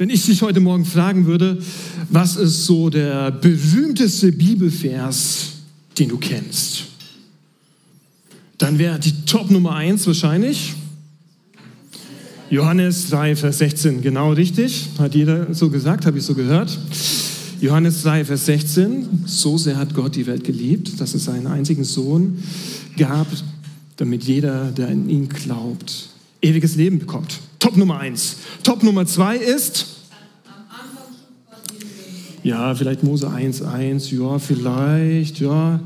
wenn ich dich heute Morgen fragen würde, was ist so der berühmteste Bibelvers, den du kennst? Dann wäre die Top Nummer 1 wahrscheinlich Johannes 3, Vers 16, genau richtig. Hat jeder so gesagt, habe ich so gehört. Johannes 3, Vers 16. So sehr hat Gott die Welt geliebt, dass es seinen einzigen Sohn gab, damit jeder, der in ihn glaubt, ewiges Leben bekommt. Top Nummer 1. Top Nummer 2 ist. Ja, vielleicht Mose 1, 1, ja, vielleicht, ja.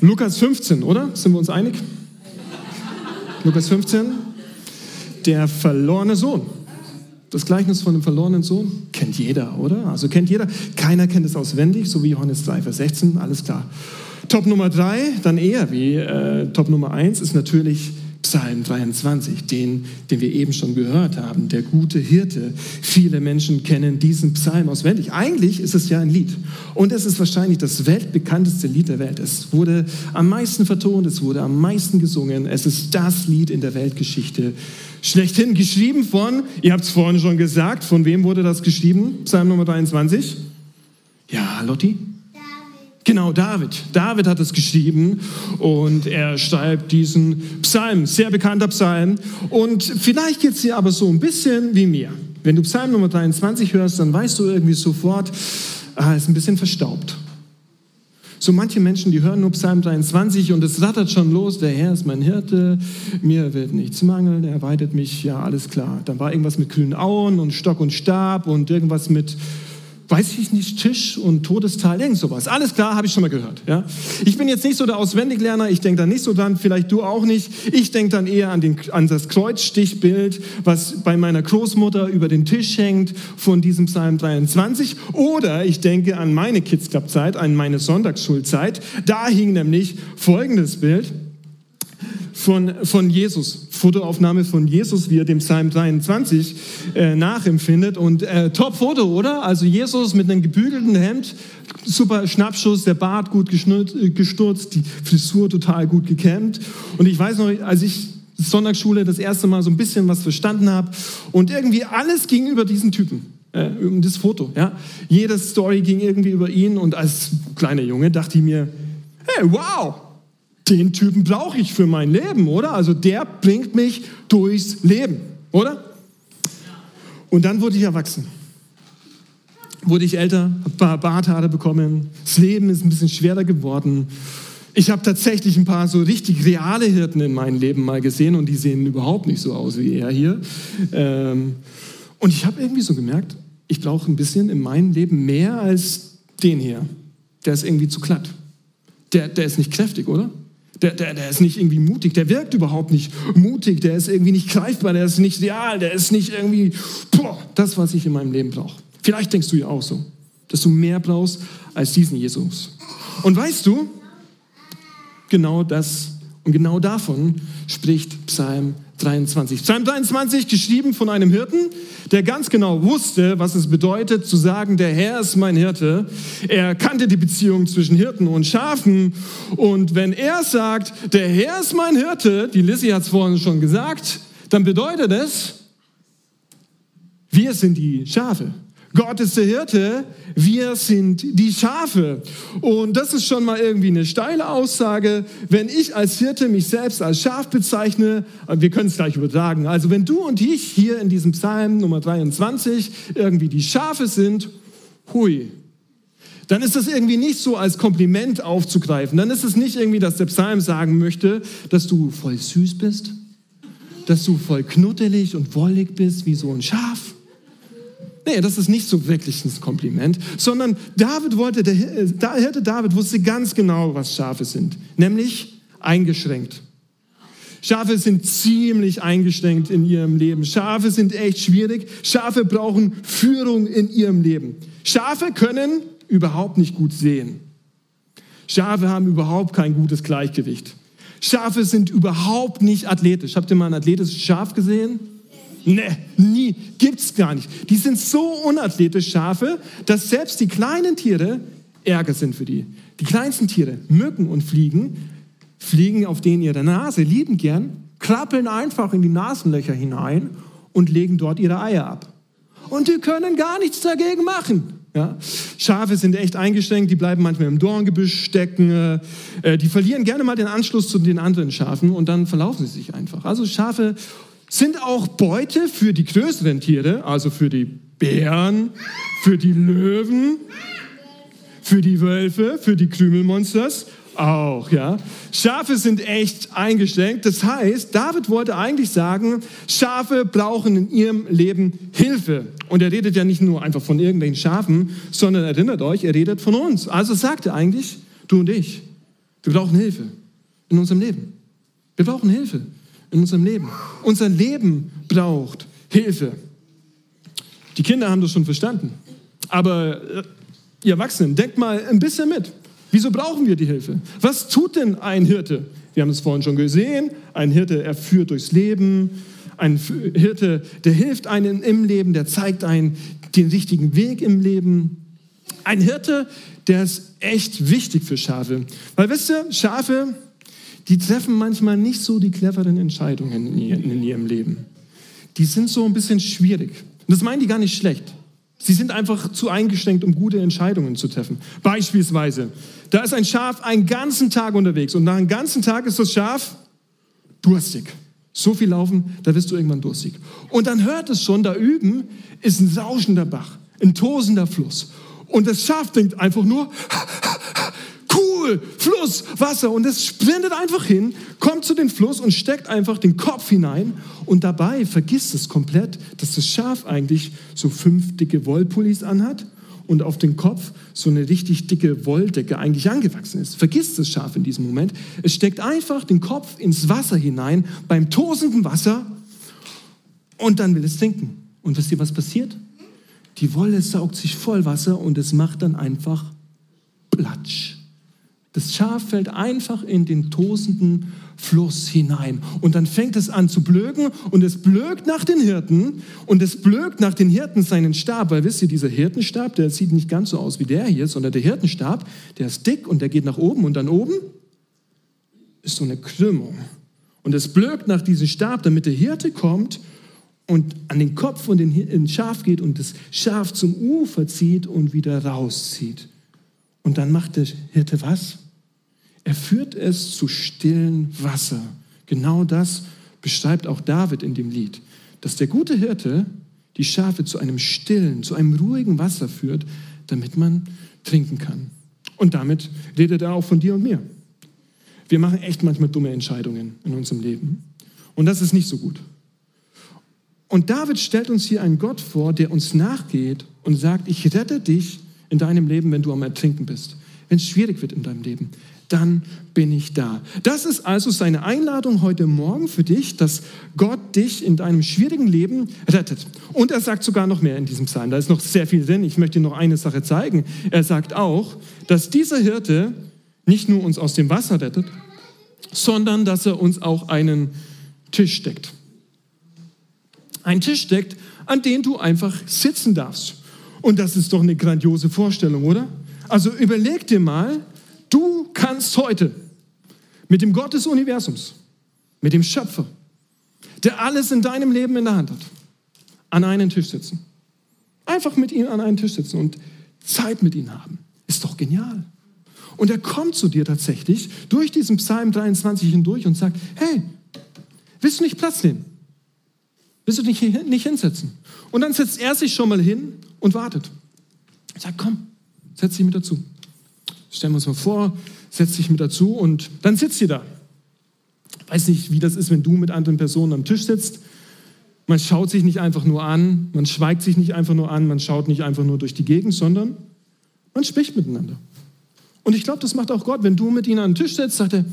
Lukas 15, oder? Sind wir uns einig? Lukas 15 der verlorene Sohn. Das Gleichnis von dem verlorenen Sohn kennt jeder, oder? Also kennt jeder. Keiner kennt es auswendig, so wie Johannes 3, Vers 16, alles klar. Top Nummer 3, dann eher wie äh, Top Nummer 1, ist natürlich Psalm 23, den, den wir eben schon gehört haben, der gute Hirte. Viele Menschen kennen diesen Psalm auswendig. Eigentlich ist es ja ein Lied. Und es ist wahrscheinlich das weltbekannteste Lied der Welt. Es wurde am meisten vertont, es wurde am meisten gesungen. Es ist das Lied in der Weltgeschichte schlechthin. Geschrieben von, ihr habt es vorhin schon gesagt, von wem wurde das geschrieben? Psalm Nummer 23? Ja, Lotti? Genau, David. David hat es geschrieben und er schreibt diesen Psalm, sehr bekannter Psalm. Und vielleicht geht es dir aber so ein bisschen wie mir. Wenn du Psalm Nummer 23 hörst, dann weißt du irgendwie sofort, ah, ist ein bisschen verstaubt. So manche Menschen, die hören nur Psalm 23 und es rattert schon los, der Herr ist mein Hirte, mir wird nichts mangeln, er weidet mich, ja, alles klar. Dann war irgendwas mit grünen Auen und Stock und Stab und irgendwas mit weiß ich nicht, Tisch und Todestal, irgend sowas. Alles klar, habe ich schon mal gehört. Ja? Ich bin jetzt nicht so der Auswendiglerner, ich denke da nicht so dran, vielleicht du auch nicht. Ich denke dann eher an, den, an das Kreuzstichbild, was bei meiner Großmutter über den Tisch hängt von diesem Psalm 23. Oder ich denke an meine Kids Club Zeit, an meine Sonntagsschulzeit. Da hing nämlich folgendes Bild von, von Jesus. Fotoaufnahme von Jesus, wie er dem Psalm 23 äh, nachempfindet. Und äh, Top-Foto, oder? Also Jesus mit einem gebügelten Hemd, super Schnappschuss, der Bart gut äh, gestürzt, die Frisur total gut gekämmt. Und ich weiß noch, als ich Sonntagsschule das erste Mal so ein bisschen was verstanden habe und irgendwie alles ging über diesen Typen. Äh, um das Foto, ja. Jede Story ging irgendwie über ihn und als kleiner Junge dachte ich mir, hey, wow, den Typen brauche ich für mein Leben, oder? Also der bringt mich durchs Leben, oder? Und dann wurde ich erwachsen. Wurde ich älter, habe ein paar Barthaare bekommen, das Leben ist ein bisschen schwerer geworden. Ich habe tatsächlich ein paar so richtig reale Hirten in meinem Leben mal gesehen und die sehen überhaupt nicht so aus wie er hier. Ähm, und ich habe irgendwie so gemerkt, ich brauche ein bisschen in meinem Leben mehr als den hier. Der ist irgendwie zu glatt. Der, der ist nicht kräftig, oder? Der, der, der ist nicht irgendwie mutig, der wirkt überhaupt nicht mutig, der ist irgendwie nicht greifbar, der ist nicht real, der ist nicht irgendwie boah, das, was ich in meinem Leben brauche. Vielleicht denkst du ja auch so, dass du mehr brauchst als diesen Jesus. Und weißt du, genau das und genau davon spricht Psalm 23. Psalm 23, geschrieben von einem Hirten, der ganz genau wusste, was es bedeutet zu sagen, der Herr ist mein Hirte. Er kannte die Beziehung zwischen Hirten und Schafen. Und wenn er sagt, der Herr ist mein Hirte, die Lissy hat es vorhin schon gesagt, dann bedeutet es, wir sind die Schafe. Gott ist der Hirte, wir sind die Schafe. Und das ist schon mal irgendwie eine steile Aussage. Wenn ich als Hirte mich selbst als Schaf bezeichne, wir können es gleich übertragen. Also wenn du und ich hier in diesem Psalm Nummer 23 irgendwie die Schafe sind, hui, dann ist das irgendwie nicht so als Kompliment aufzugreifen. Dann ist es nicht irgendwie, dass der Psalm sagen möchte, dass du voll süß bist, dass du voll knuddelig und wollig bist wie so ein Schaf Nee, das ist nicht so wirklich ein Kompliment, sondern David wollte, der Hirte David wusste ganz genau, was Schafe sind, nämlich eingeschränkt. Schafe sind ziemlich eingeschränkt in ihrem Leben. Schafe sind echt schwierig. Schafe brauchen Führung in ihrem Leben. Schafe können überhaupt nicht gut sehen. Schafe haben überhaupt kein gutes Gleichgewicht. Schafe sind überhaupt nicht athletisch. Habt ihr mal ein athletisches Schaf gesehen? Ne, nie, gibt's gar nicht. Die sind so unathletisch Schafe, dass selbst die kleinen Tiere Ärger sind für die. Die kleinsten Tiere, Mücken und Fliegen, fliegen auf denen ihre Nase, lieben gern, krabbeln einfach in die Nasenlöcher hinein und legen dort ihre Eier ab. und die können gar nichts dagegen machen. Ja? Schafe sind echt eingeschränkt, die bleiben manchmal im Dorngebüsch stecken, äh, die verlieren gerne mal den Anschluss zu den anderen Schafen und dann verlaufen sie sich einfach. Also Schafe sind auch Beute für die größeren Tiere, also für die Bären, für die Löwen, für die Wölfe, für die Krümelmonsters auch, ja. Schafe sind echt eingeschränkt. Das heißt, David wollte eigentlich sagen, Schafe brauchen in ihrem Leben Hilfe. Und er redet ja nicht nur einfach von irgendwelchen Schafen, sondern erinnert euch, er redet von uns. Also sagt er eigentlich, du und ich, wir brauchen Hilfe in unserem Leben. Wir brauchen Hilfe in unserem Leben. Unser Leben braucht Hilfe. Die Kinder haben das schon verstanden. Aber äh, ihr Erwachsenen, denkt mal ein bisschen mit. Wieso brauchen wir die Hilfe? Was tut denn ein Hirte? Wir haben es vorhin schon gesehen. Ein Hirte, er führt durchs Leben. Ein Hirte, der hilft einem im Leben, der zeigt einen den richtigen Weg im Leben. Ein Hirte, der ist echt wichtig für Schafe. Weil wisst ihr, Schafe, die treffen manchmal nicht so die cleveren Entscheidungen in ihrem Leben. Die sind so ein bisschen schwierig. Und das meinen die gar nicht schlecht. Sie sind einfach zu eingeschränkt, um gute Entscheidungen zu treffen. Beispielsweise, da ist ein Schaf einen ganzen Tag unterwegs und nach einem ganzen Tag ist das Schaf durstig. So viel laufen, da wirst du irgendwann durstig. Und dann hört es schon, da üben ist ein rauschender Bach, ein tosender Fluss. Und das Schaf denkt einfach nur, cool, Fluss, Wasser. Und es sprintet einfach hin, kommt zu dem Fluss und steckt einfach den Kopf hinein. Und dabei vergisst es komplett, dass das Schaf eigentlich so fünf dicke Wollpullis anhat und auf den Kopf so eine richtig dicke Wolldecke eigentlich angewachsen ist. Vergisst das Schaf in diesem Moment. Es steckt einfach den Kopf ins Wasser hinein, beim tosenden Wasser, und dann will es trinken. Und wisst ihr, was passiert? Die Wolle saugt sich voll Wasser und es macht dann einfach Platsch. Das Schaf fällt einfach in den tosenden Fluss hinein. Und dann fängt es an zu blöken und es blökt nach den Hirten und es blökt nach den Hirten seinen Stab. Weil wisst ihr, dieser Hirtenstab, der sieht nicht ganz so aus wie der hier, sondern der Hirtenstab, der ist dick und der geht nach oben und dann oben ist so eine Krümmung. Und es blökt nach diesem Stab, damit der Hirte kommt und an den Kopf von den Schaf geht und das Schaf zum Ufer zieht und wieder rauszieht. Und dann macht der Hirte was? Er führt es zu stillen Wasser. Genau das beschreibt auch David in dem Lied, dass der gute Hirte die Schafe zu einem stillen, zu einem ruhigen Wasser führt, damit man trinken kann. Und damit redet er auch von dir und mir. Wir machen echt manchmal dumme Entscheidungen in unserem Leben. Und das ist nicht so gut. Und David stellt uns hier einen Gott vor, der uns nachgeht und sagt, ich rette dich in deinem Leben, wenn du am Ertrinken bist, wenn es schwierig wird in deinem Leben dann bin ich da. Das ist also seine Einladung heute Morgen für dich, dass Gott dich in deinem schwierigen Leben rettet. Und er sagt sogar noch mehr in diesem Psalm. Da ist noch sehr viel drin. Ich möchte dir noch eine Sache zeigen. Er sagt auch, dass dieser Hirte nicht nur uns aus dem Wasser rettet, sondern dass er uns auch einen Tisch steckt. Ein Tisch steckt, an dem du einfach sitzen darfst. Und das ist doch eine grandiose Vorstellung, oder? Also überleg dir mal, Du kannst heute mit dem Gott des Universums, mit dem Schöpfer, der alles in deinem Leben in der Hand hat, an einen Tisch sitzen. Einfach mit ihm an einen Tisch sitzen und Zeit mit ihm haben. Ist doch genial. Und er kommt zu dir tatsächlich durch diesen Psalm 23 hindurch und sagt, hey, willst du nicht Platz nehmen? Willst du dich nicht hinsetzen? Und dann setzt er sich schon mal hin und wartet. Er sagt, komm, setz dich mit dazu. Stellen wir uns mal vor, setzt sich mit dazu und dann sitzt ihr da. Weiß nicht, wie das ist, wenn du mit anderen Personen am Tisch sitzt. Man schaut sich nicht einfach nur an, man schweigt sich nicht einfach nur an, man schaut nicht einfach nur durch die Gegend, sondern man spricht miteinander. Und ich glaube, das macht auch Gott. Wenn du mit ihnen an den Tisch sitzt, sagt er,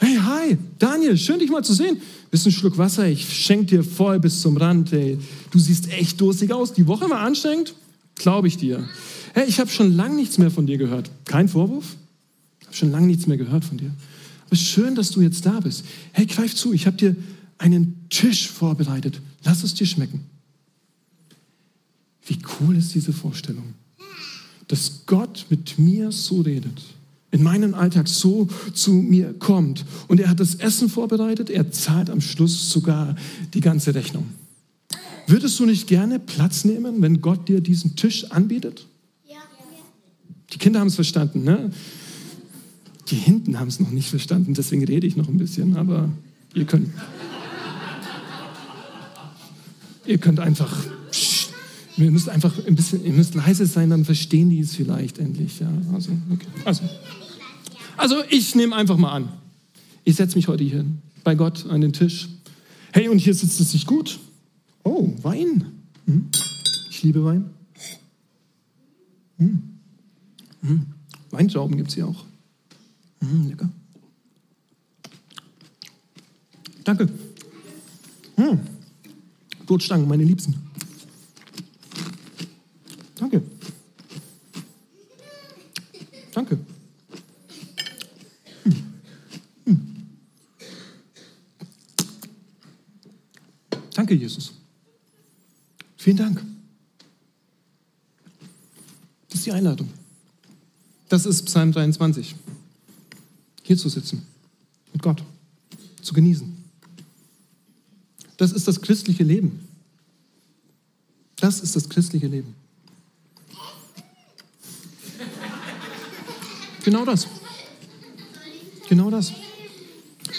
hey, hi, Daniel, schön dich mal zu sehen. Willst du einen Schluck Wasser? Ich schenke dir voll bis zum Rand. Ey. Du siehst echt durstig aus. Die Woche war anstrengend? Glaube ich dir. Hey, ich habe schon lange nichts mehr von dir gehört. Kein Vorwurf? Ich habe schon lange nichts mehr gehört von dir. Aber schön, dass du jetzt da bist. Hey, greif zu, ich habe dir einen Tisch vorbereitet. Lass es dir schmecken. Wie cool ist diese Vorstellung, dass Gott mit mir so redet, in meinen Alltag so zu mir kommt. Und er hat das Essen vorbereitet, er zahlt am Schluss sogar die ganze Rechnung. Würdest du nicht gerne Platz nehmen, wenn Gott dir diesen Tisch anbietet? Ja. Die Kinder haben es verstanden, ne? Die hinten haben es noch nicht verstanden, deswegen rede ich noch ein bisschen, aber ihr könnt. ihr könnt einfach. Ihr müsst einfach ein bisschen, ihr müsst leise sein, dann verstehen die es vielleicht endlich. Ja, also, okay. also, also ich nehme einfach mal an. Ich setze mich heute hier bei Gott an den Tisch. Hey, und hier sitzt es sich gut. Oh, Wein. Hm? Ich liebe Wein. Hm. Hm. Weintrauben gibt es hier auch. Hm, lecker. Danke. Hm. Brotstangen, meine Liebsten. Danke. Danke. Danke, Jesus. Vielen Dank. Das ist die Einladung. Das ist Psalm 23. Hier zu sitzen, mit Gott, zu genießen. Das ist das christliche Leben. Das ist das christliche Leben. Genau das. Genau das.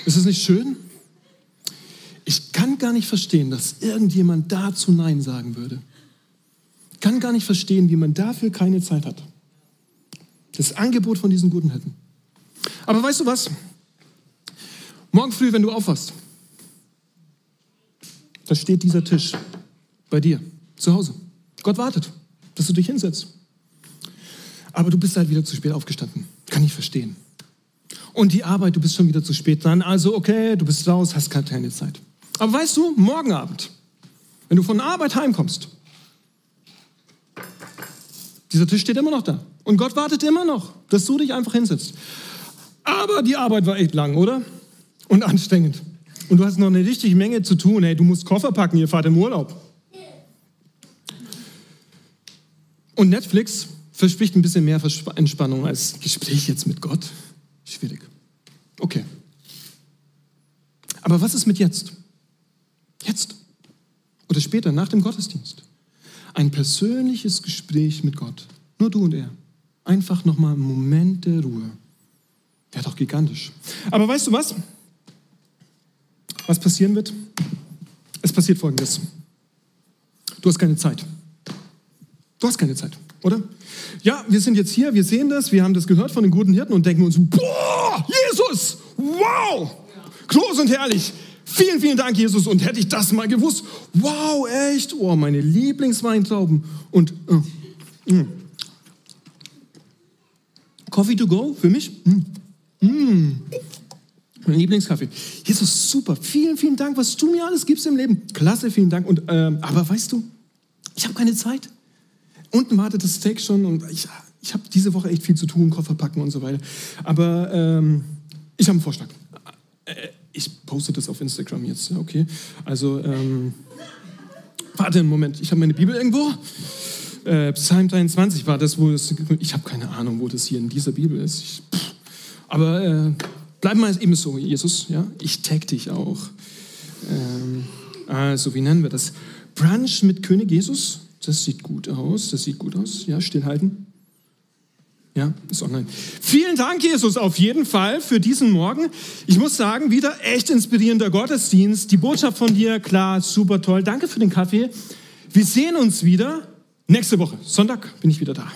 Ist es nicht schön? Ich kann gar nicht verstehen, dass irgendjemand dazu Nein sagen würde. Ich kann gar nicht verstehen, wie man dafür keine Zeit hat. Das Angebot von diesen guten Hätten. Aber weißt du was? Morgen früh, wenn du aufwachst, da steht dieser Tisch bei dir zu Hause. Gott wartet, dass du dich hinsetzt. Aber du bist halt wieder zu spät aufgestanden. Kann ich verstehen. Und die Arbeit, du bist schon wieder zu spät dran. Also okay, du bist raus, hast keine Zeit. Aber weißt du, morgen Abend, wenn du von der Arbeit heimkommst, dieser Tisch steht immer noch da. Und Gott wartet immer noch, dass du dich einfach hinsetzt. Aber die Arbeit war echt lang, oder? Und anstrengend. Und du hast noch eine richtige Menge zu tun. Hey, du musst Koffer packen, ihr fahrt im Urlaub. Und Netflix verspricht ein bisschen mehr Entspannung als Gespräch jetzt mit Gott. Schwierig. Okay. Aber was ist mit jetzt? Jetzt oder später nach dem Gottesdienst. Ein persönliches Gespräch mit Gott. Nur du und er. Einfach nochmal einen Moment der Ruhe. Wäre doch gigantisch. Aber weißt du was? Was passieren wird? Es passiert Folgendes. Du hast keine Zeit. Du hast keine Zeit, oder? Ja, wir sind jetzt hier, wir sehen das, wir haben das gehört von den guten Hirten und denken uns, boah, Jesus, wow, groß und herrlich. Vielen, vielen Dank, Jesus. Und hätte ich das mal gewusst, wow, echt, oh, meine Lieblingsweintrauben. Und äh, mh. Coffee to go für mich? Mm. Mm. Mein Lieblingskaffee. Jesus, super. Vielen, vielen Dank, was du mir alles gibst im Leben. Klasse, vielen Dank. Und, ähm, aber weißt du, ich habe keine Zeit. Unten wartet das Steak schon und ich, ich habe diese Woche echt viel zu tun, Koffer packen und so weiter. Aber ähm, ich habe einen Vorschlag. Äh, ich poste das auf Instagram jetzt, okay? Also, ähm, warte einen Moment, ich habe meine Bibel irgendwo. Äh, Psalm 23 war das, wo es, ich habe keine Ahnung, wo das hier in dieser Bibel ist. Ich, aber äh, bleiben wir eben so, Jesus, ja? Ich tag dich auch. Ähm, also, wie nennen wir das? Brunch mit König Jesus? Das sieht gut aus, das sieht gut aus. Ja, stillhalten. Ja, ist online. Vielen Dank, Jesus, auf jeden Fall für diesen Morgen. Ich muss sagen, wieder echt inspirierender Gottesdienst. Die Botschaft von dir, klar, super toll. Danke für den Kaffee. Wir sehen uns wieder nächste Woche. Sonntag bin ich wieder da.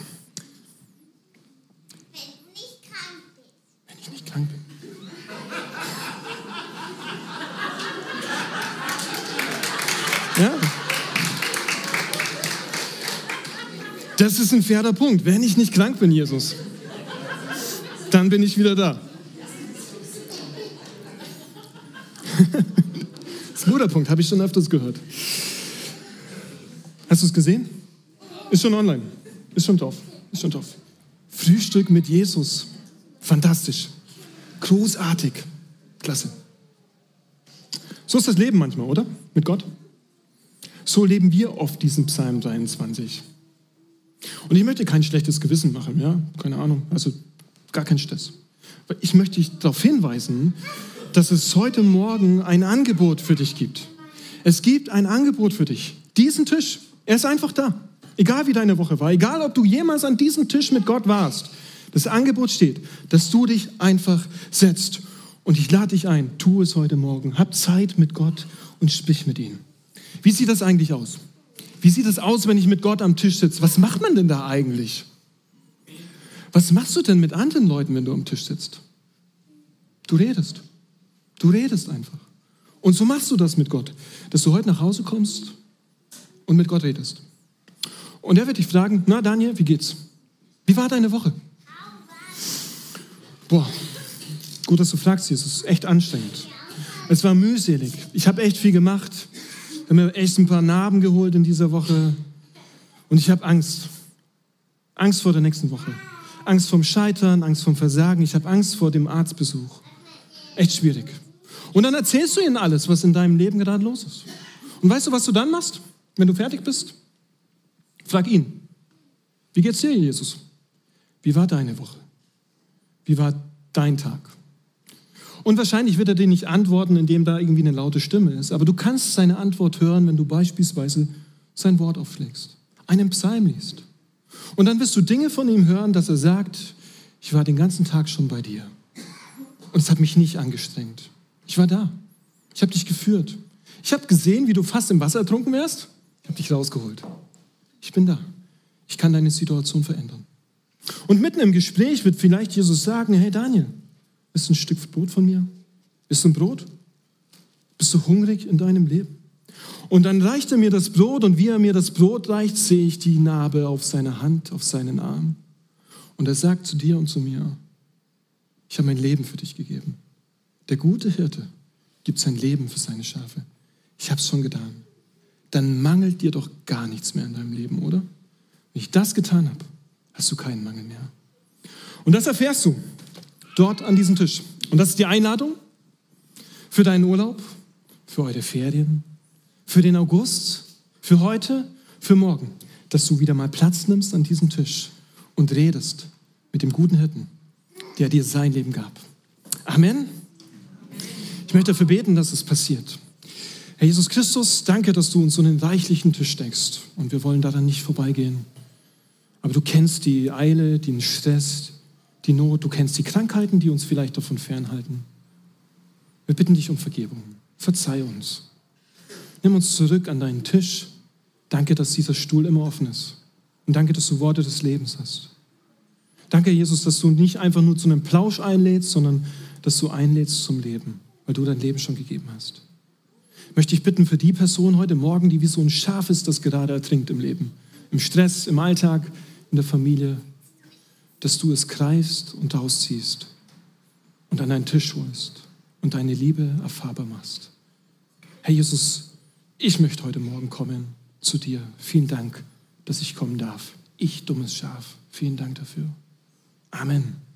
Wenn ich nicht krank bin. Ja. Das ist ein fairer Punkt. Wenn ich nicht krank bin, Jesus, dann bin ich wieder da. Das ist ein guter Punkt, habe ich schon öfters gehört. Hast du es gesehen? Ist schon online. Ist schon drauf. Ist schon drauf. Frühstück mit Jesus. Fantastisch. Großartig. Klasse. So ist das Leben manchmal, oder? Mit Gott. So leben wir oft diesen Psalm 23. Und ich möchte kein schlechtes Gewissen machen, ja, keine Ahnung, also gar kein Stress. Ich möchte dich darauf hinweisen, dass es heute Morgen ein Angebot für dich gibt. Es gibt ein Angebot für dich. Diesen Tisch, er ist einfach da. Egal wie deine Woche war, egal ob du jemals an diesem Tisch mit Gott warst, das Angebot steht, dass du dich einfach setzt. Und ich lade dich ein, tu es heute Morgen. Hab Zeit mit Gott und sprich mit ihm. Wie sieht das eigentlich aus? Wie sieht es aus, wenn ich mit Gott am Tisch sitze? Was macht man denn da eigentlich? Was machst du denn mit anderen Leuten, wenn du am Tisch sitzt? Du redest. Du redest einfach. Und so machst du das mit Gott, dass du heute nach Hause kommst und mit Gott redest. Und er wird dich fragen, na Daniel, wie geht's? Wie war deine Woche? Boah, gut, dass du fragst, Jesus. Es ist echt anstrengend. Es war mühselig. Ich habe echt viel gemacht. Habe mir echt ein paar Narben geholt in dieser Woche. Und ich habe Angst. Angst vor der nächsten Woche. Angst vorm Scheitern, Angst vorm Versagen. Ich habe Angst vor dem Arztbesuch. Echt schwierig. Und dann erzählst du ihnen alles, was in deinem Leben gerade los ist. Und weißt du, was du dann machst, wenn du fertig bist? Frag ihn. Wie geht's dir, Jesus? Wie war deine Woche? Wie war dein Tag? Und wahrscheinlich wird er dir nicht antworten, indem da irgendwie eine laute Stimme ist. Aber du kannst seine Antwort hören, wenn du beispielsweise sein Wort aufschlägst, einen Psalm liest. Und dann wirst du Dinge von ihm hören, dass er sagt, ich war den ganzen Tag schon bei dir. Und es hat mich nicht angestrengt. Ich war da. Ich habe dich geführt. Ich habe gesehen, wie du fast im Wasser ertrunken wärst. Ich habe dich rausgeholt. Ich bin da. Ich kann deine Situation verändern. Und mitten im Gespräch wird vielleicht Jesus sagen, hey Daniel, bist du ein Stück Brot von mir? Bist du ein Brot? Bist du hungrig in deinem Leben? Und dann reicht er mir das Brot und wie er mir das Brot reicht, sehe ich die Narbe auf seiner Hand, auf seinen Arm. Und er sagt zu dir und zu mir, ich habe mein Leben für dich gegeben. Der gute Hirte gibt sein Leben für seine Schafe. Ich habe es schon getan. Dann mangelt dir doch gar nichts mehr in deinem Leben, oder? Wenn ich das getan habe, hast du keinen Mangel mehr. Und das erfährst du dort an diesem Tisch. Und das ist die Einladung für deinen Urlaub, für eure Ferien, für den August, für heute, für morgen, dass du wieder mal Platz nimmst an diesem Tisch und redest mit dem guten Hirten, der dir sein Leben gab. Amen. Ich möchte dafür beten, dass es passiert. Herr Jesus Christus, danke, dass du uns so einen reichlichen Tisch deckst und wir wollen daran nicht vorbeigehen. Aber du kennst die Eile, den Stress, die Not, du kennst die Krankheiten, die uns vielleicht davon fernhalten. Wir bitten dich um Vergebung. Verzeih uns. Nimm uns zurück an deinen Tisch. Danke, dass dieser Stuhl immer offen ist. Und danke, dass du Worte des Lebens hast. Danke, Jesus, dass du nicht einfach nur zu einem Plausch einlädst, sondern dass du einlädst zum Leben, weil du dein Leben schon gegeben hast. Möchte ich bitten für die Person heute Morgen, die wie so ein Schaf ist, das gerade ertrinkt im Leben, im Stress, im Alltag, in der Familie, dass du es greifst und rausziehst und an deinen Tisch holst und deine Liebe erfahrbar machst. Herr Jesus, ich möchte heute Morgen kommen zu dir. Vielen Dank, dass ich kommen darf. Ich, dummes Schaf. Vielen Dank dafür. Amen.